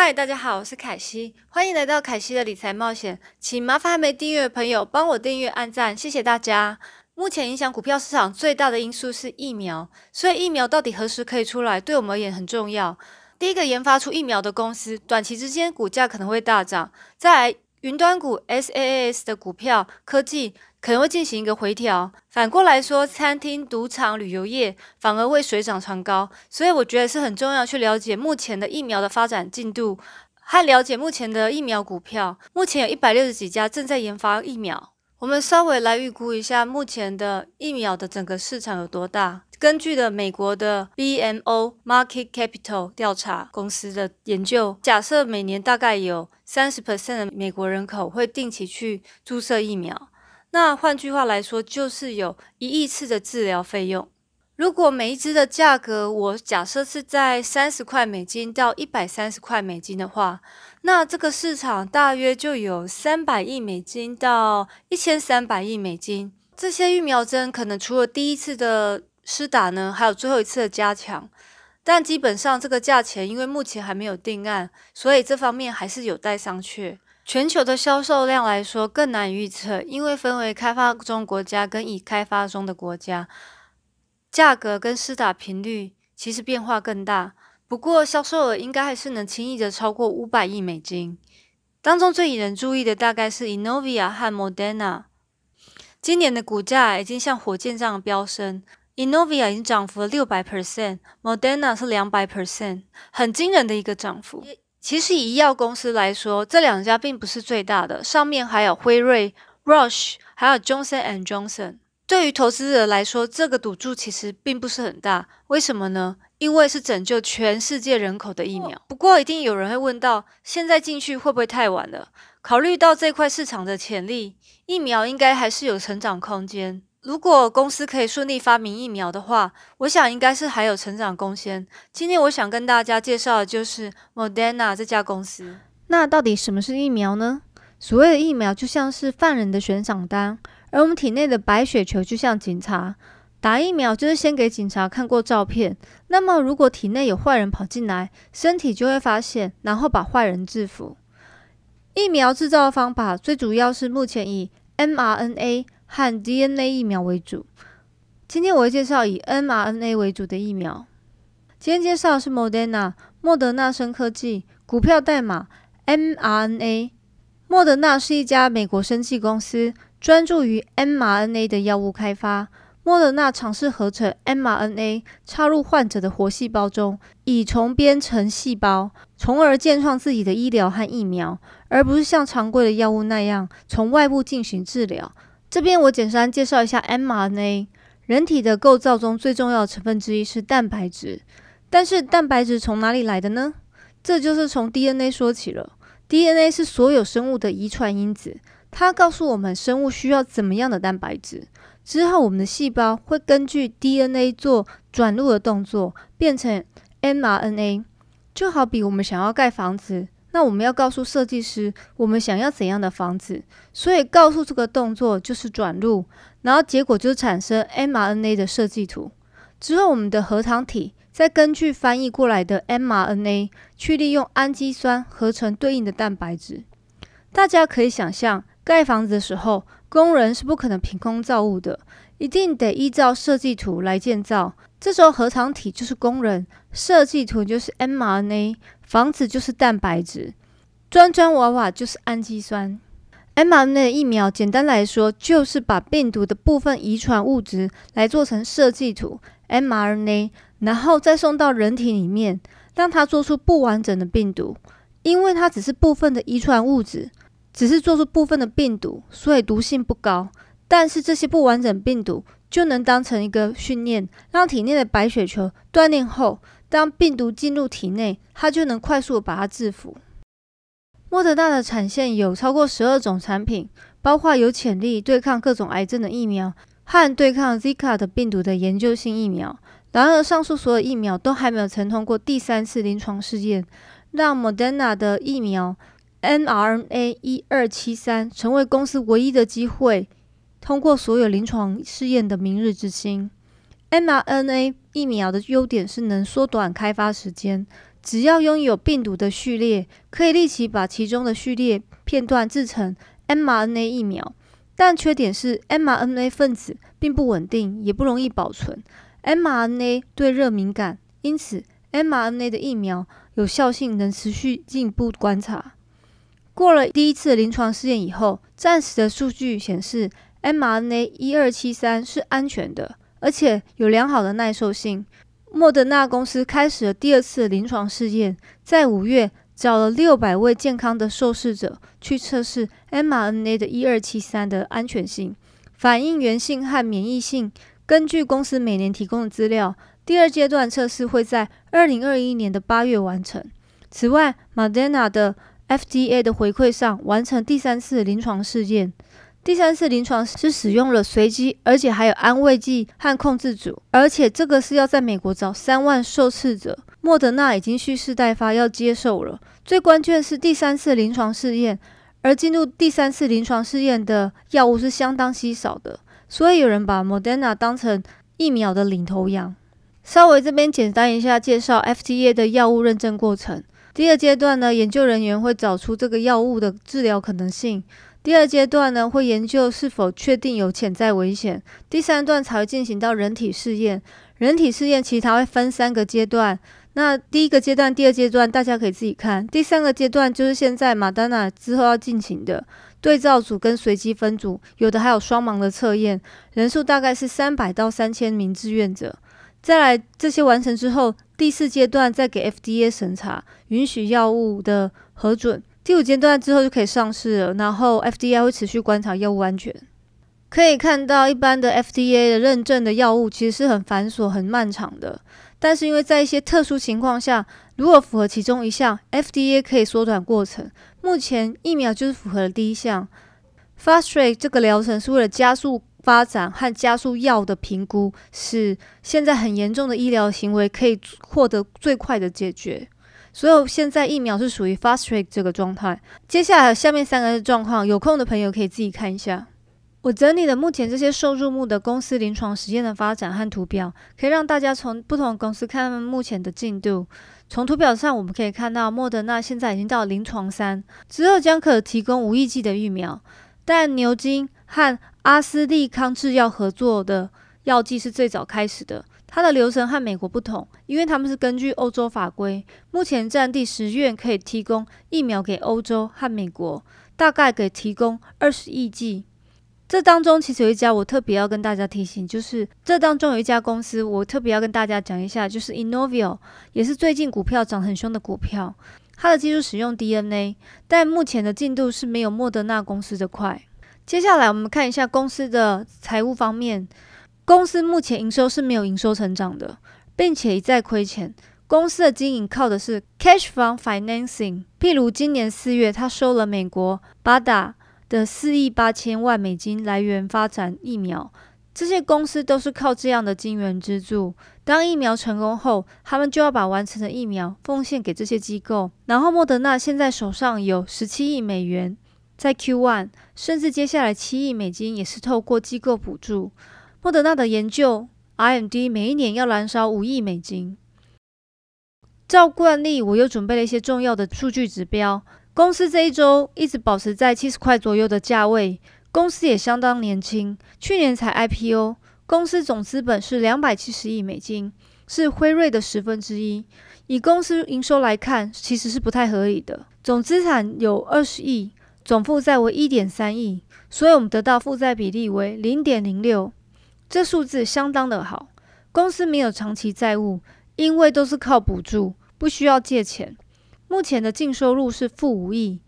嗨，大家好，我是凯西，欢迎来到凯西的理财冒险。请麻烦还没订阅的朋友帮我订阅、按赞，谢谢大家。目前影响股票市场最大的因素是疫苗，所以疫苗到底何时可以出来，对我们而言很重要。第一个研发出疫苗的公司，短期之间股价可能会大涨。再来，云端股 SaaS 的股票科技。可能会进行一个回调。反过来说，餐厅、赌场、旅游业反而会水涨船高。所以我觉得是很重要去了解目前的疫苗的发展进度，和了解目前的疫苗股票。目前有一百六十几家正在研发疫苗。我们稍微来预估一下目前的疫苗的整个市场有多大。根据的美国的 BMO Market Capital 调查公司的研究，假设每年大概有三十 percent 的美国人口会定期去注射疫苗。那换句话来说，就是有一亿次的治疗费用。如果每一支的价格，我假设是在三十块美金到一百三十块美金的话，那这个市场大约就有三百亿美金到一千三百亿美金。这些疫苗针可能除了第一次的施打呢，还有最后一次的加强，但基本上这个价钱，因为目前还没有定案，所以这方面还是有待商榷。全球的销售量来说更难预测，因为分为开发中国家跟已开发中的国家，价格跟施打频率其实变化更大。不过销售额应该还是能轻易的超过五百亿美金。当中最引人注意的大概是 Inovia 和 Modena，今年的股价已经像火箭这样飙升，Inovia 已经涨幅了六百 percent，Modena 是两百 percent，很惊人的一个涨幅。其实以医药公司来说，这两家并不是最大的，上面还有辉瑞、Roche，还有 Johnson and Johnson。对于投资者来说，这个赌注其实并不是很大。为什么呢？因为是拯救全世界人口的疫苗。不过，一定有人会问到：现在进去会不会太晚了？考虑到这块市场的潜力，疫苗应该还是有成长空间。如果公司可以顺利发明疫苗的话，我想应该是还有成长空间。今天我想跟大家介绍的就是 Moderna 这家公司。那到底什么是疫苗呢？所谓的疫苗就像是犯人的悬赏单，而我们体内的白血球就像警察。打疫苗就是先给警察看过照片，那么如果体内有坏人跑进来，身体就会发现，然后把坏人制服。疫苗制造的方法最主要是目前以 mRNA。和 DNA 疫苗为主。今天我会介绍以 mRNA 为主的疫苗。今天介绍的是 Moderna，莫德纳生科技，股票代码 mRNA。莫德纳是一家美国生技公司，专注于 mRNA 的药物开发。莫德纳尝试合成 mRNA 插入患者的活细胞中，以重编成细胞，从而建创自己的医疗和疫苗，而不是像常规的药物那样从外部进行治疗。这边我简单介绍一下 mRNA。人体的构造中最重要的成分之一是蛋白质，但是蛋白质从哪里来的呢？这就是从 DNA 说起了。DNA 是所有生物的遗传因子，它告诉我们生物需要怎么样的蛋白质。之后，我们的细胞会根据 DNA 做转录的动作，变成 mRNA。就好比我们想要盖房子。那我们要告诉设计师，我们想要怎样的房子，所以告诉这个动作就是转录，然后结果就产生 mRNA 的设计图。之后，我们的核糖体再根据翻译过来的 mRNA 去利用氨基酸合成对应的蛋白质。大家可以想象，盖房子的时候，工人是不可能凭空造物的，一定得依照设计图来建造。这时候，核糖体就是工人，设计图就是 mRNA。房子就是蛋白质，砖砖瓦瓦就是氨基酸。mRNA 疫苗，简单来说，就是把病毒的部分遗传物质来做成设计图 mRNA，然后再送到人体里面，让它做出不完整的病毒。因为它只是部分的遗传物质，只是做出部分的病毒，所以毒性不高。但是这些不完整病毒就能当成一个训练，让体内的白血球锻炼后。当病毒进入体内，它就能快速把它制服。莫德纳的产线有超过十二种产品，包括有潜力对抗各种癌症的疫苗和对抗 Zika 的病毒的研究性疫苗。然而，上述所有疫苗都还没有曾通过第三次临床试验，让莫德纳的疫苗 mRNA 一二七三成为公司唯一的机会通过所有临床试验的明日之星。mRNA 疫苗的优点是能缩短开发时间，只要拥有病毒的序列，可以立即把其中的序列片段制成 mRNA 疫苗。但缺点是 mRNA 分子并不稳定，也不容易保存。mRNA 对热敏感，因此 mRNA 的疫苗有效性能持续进一步观察。过了第一次临床试验以后，暂时的数据显示 mRNA 一二七三是安全的，而且有良好的耐受性。莫德纳公司开始了第二次临床试验，在五月找了六百位健康的受试者去测试 mRNA 的一二七三的安全性、反应原性和免疫性。根据公司每年提供的资料，第二阶段测试会在二零二一年的八月完成。此外，Moderna 的 FDA 的回馈上完成第三次临床试验。第三次临床是使用了随机，而且还有安慰剂和控制组，而且这个是要在美国找三万受试者。莫德纳已经蓄势待发，要接受了。最关键是第三次临床试验，而进入第三次临床试验的药物是相当稀少的，所以有人把 Moderna 当成疫苗的领头羊。稍微这边简单一下介绍 FDA 的药物认证过程。第二阶段呢，研究人员会找出这个药物的治疗可能性。第二阶段呢，会研究是否确定有潜在危险。第三段才会进行到人体试验。人体试验其实它会分三个阶段。那第一个阶段、第二阶段大家可以自己看。第三个阶段就是现在马丹娜之后要进行的对照组跟随机分组，有的还有双盲的测验，人数大概是三百到三千名志愿者。再来这些完成之后，第四阶段再给 FDA 审查，允许药物的核准。第五阶段之后就可以上市了，然后 FDA 会持续观察药物安全。可以看到，一般的 FDA 的认证的药物其实是很繁琐、很漫长的。但是因为在一些特殊情况下，如果符合其中一项，FDA 可以缩短过程。目前疫苗就是符合了第一项，Fast Track 这个疗程是为了加速发展和加速药的评估，使现在很严重的医疗行为可以获得最快的解决。所有现在疫苗是属于 fast track 这个状态。接下来下面三个状况，有空的朋友可以自己看一下。我整理了目前这些受注目的公司临床实验的发展和图表，可以让大家从不同公司看他们目前的进度。从图表上我们可以看到，莫德纳现在已经到临床三，之后将可提供无亿剂的疫苗。但牛津和阿斯利康制药合作的药剂是最早开始的。它的流程和美国不同，因为他们是根据欧洲法规，目前占第十院可以提供疫苗给欧洲和美国，大概可以提供二十亿剂。这当中其实有一家我特别要跟大家提醒，就是这当中有一家公司我特别要跟大家讲一下，就是 Inovio，也是最近股票涨很凶的股票。它的技术使用 DNA，但目前的进度是没有莫德纳公司的快。接下来我们看一下公司的财务方面。公司目前营收是没有营收成长的，并且一再亏钱。公司的经营靠的是 cash from financing。譬如今年四月，他收了美国巴达的四亿八千万美金来源发展疫苗。这些公司都是靠这样的金源资助。当疫苗成功后，他们就要把完成的疫苗奉献给这些机构。然后莫德纳现在手上有十七亿美元，在 Q one，甚至接下来七亿美金也是透过机构补助。莫德纳的研究 R&D 每一年要燃烧五亿美金。照惯例，我又准备了一些重要的数据指标。公司这一周一直保持在七十块左右的价位，公司也相当年轻，去年才 IPO。公司总资本是两百七十亿美金，是辉瑞的十分之一。以公司营收来看，其实是不太合理的。总资产有二十亿，总负债为一点三亿，所以我们得到负债比例为零点零六。这数字相当的好，公司没有长期债务，因为都是靠补助，不需要借钱。目前的净收入是负五亿，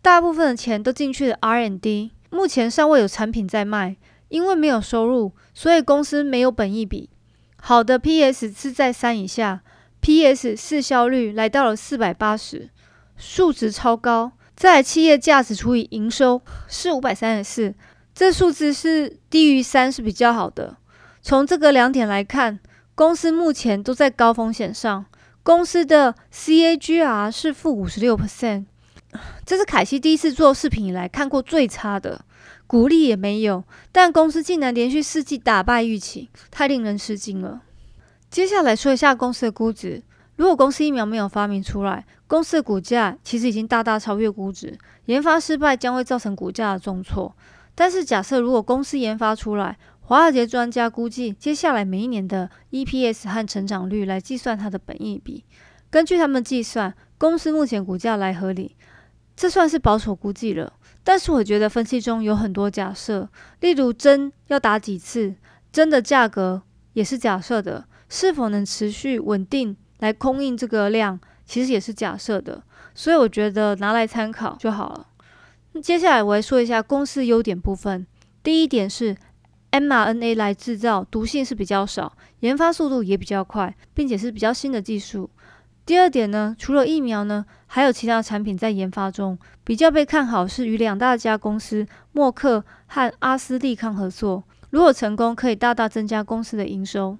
大部分的钱都进去了 R&D，目前尚未有产品在卖，因为没有收入，所以公司没有本益比。好的 PS 是在三以下，PS 市销率来到了四百八十，数值超高。在企业价值除以营收是五百三十四。这数字是低于三是比较好的。从这个两点来看，公司目前都在高风险上。公司的 CAGR 是负五十六 percent，这是凯西第一次做视频以来看过最差的，股利也没有。但公司竟然连续四季打败预期，太令人吃惊了。接下来说一下公司的估值。如果公司疫苗没有发明出来，公司的股价其实已经大大超越估值，研发失败将会造成股价的重挫。但是假设如果公司研发出来，华尔街专家估计，接下来每一年的 EPS 和成长率来计算它的本益比。根据他们计算，公司目前股价来合理，这算是保守估计了。但是我觉得分析中有很多假设，例如针要打几次，针的价格也是假设的，是否能持续稳定来供应这个量，其实也是假设的。所以我觉得拿来参考就好了。接下来我来说一下公司优点部分。第一点是。mRNA 来制造，毒性是比较少，研发速度也比较快，并且是比较新的技术。第二点呢，除了疫苗呢，还有其他产品在研发中，比较被看好是与两大家公司默克和阿斯利康合作，如果成功，可以大大增加公司的营收。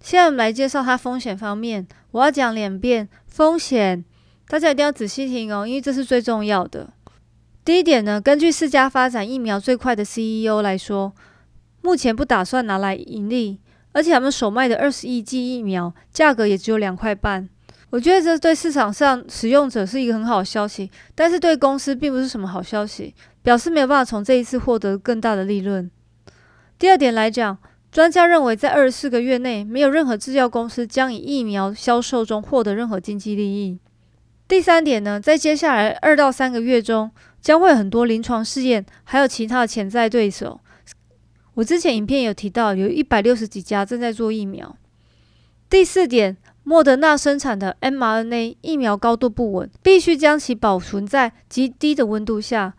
现在我们来介绍它风险方面，我要讲两遍风险，大家一定要仔细听哦，因为这是最重要的。第一点呢，根据四家发展疫苗最快的 CEO 来说。目前不打算拿来盈利，而且他们首卖的二十亿剂疫苗价格也只有两块半。我觉得这对市场上使用者是一个很好的消息，但是对公司并不是什么好消息，表示没有办法从这一次获得更大的利润。第二点来讲，专家认为在二十四个月内，没有任何制药公司将以疫苗销售中获得任何经济利益。第三点呢，在接下来二到三个月中，将会很多临床试验，还有其他的潜在对手。我之前影片有提到，有一百六十几家正在做疫苗。第四点，莫德纳生产的 mRNA 疫苗高度不稳，必须将其保存在极低的温度下。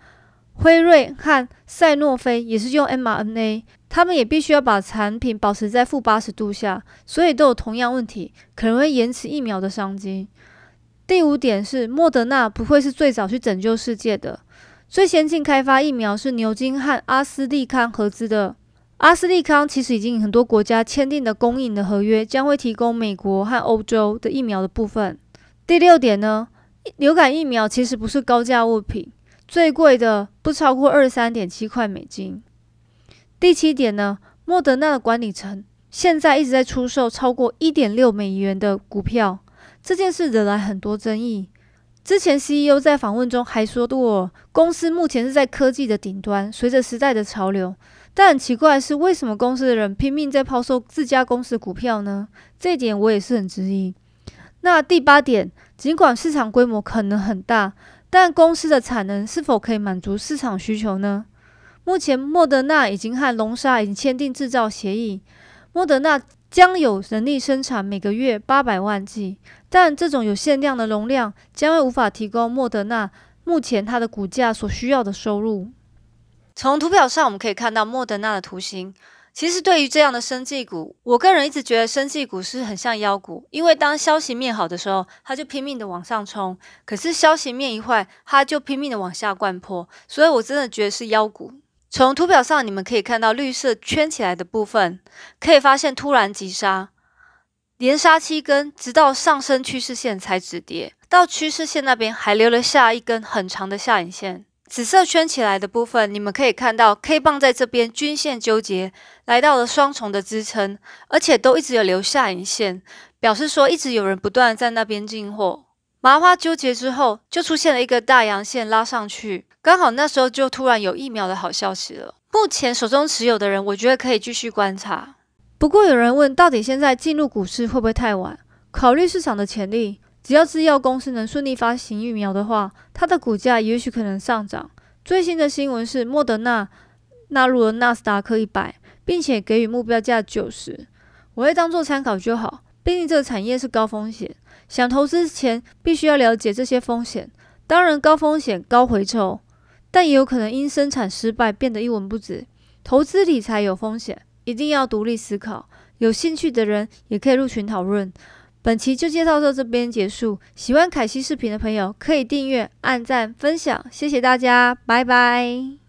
辉瑞和赛诺菲也是用 mRNA，他们也必须要把产品保持在负八十度下，所以都有同样问题，可能会延迟疫苗的商机。第五点是，莫德纳不会是最早去拯救世界的，最先进开发疫苗是牛津和阿斯利康合资的。阿斯利康其实已经很多国家签订的供应的合约，将会提供美国和欧洲的疫苗的部分。第六点呢，流感疫苗其实不是高价物品，最贵的不超过二十三点七块美金。第七点呢，莫德纳的管理层现在一直在出售超过一点六美元的股票，这件事惹来很多争议。之前 CEO 在访问中还说过，公司目前是在科技的顶端，随着时代的潮流。但很奇怪的是，为什么公司的人拼命在抛售自家公司的股票呢？这一点我也是很质疑。那第八点，尽管市场规模可能很大，但公司的产能是否可以满足市场需求呢？目前莫德纳已经和龙沙已经签订制造协议，莫德纳将有能力生产每个月八百万剂，但这种有限量的容量将会无法提供莫德纳目前它的股价所需要的收入。从图表上我们可以看到莫德纳的图形。其实对于这样的生技股，我个人一直觉得生技股是很像妖股，因为当消息面好的时候，它就拼命的往上冲；可是消息面一坏，它就拼命的往下灌破。所以我真的觉得是妖股。从图表上你们可以看到绿色圈起来的部分，可以发现突然急杀，连杀七根，直到上升趋势线才止跌，到趋势线那边还留了下一根很长的下影线。紫色圈起来的部分，你们可以看到 K 棒在这边均线纠结，来到了双重的支撑，而且都一直有留下影线，表示说一直有人不断在那边进货。麻花纠结之后，就出现了一个大阳线拉上去，刚好那时候就突然有疫苗的好消息了。目前手中持有的人，我觉得可以继续观察。不过有人问，到底现在进入股市会不会太晚？考虑市场的潜力。只要制药公司能顺利发行疫苗的话，它的股价也许可能上涨。最新的新闻是，莫德纳纳入了纳斯达克一百，并且给予目标价九十。我会当做参考就好，毕竟这个产业是高风险，想投资前必须要了解这些风险。当然，高风险高回抽，但也有可能因生产失败变得一文不值。投资理财有风险，一定要独立思考。有兴趣的人也可以入群讨论。本期就介绍到这边结束。喜欢凯西视频的朋友可以订阅、按赞、分享，谢谢大家，拜拜。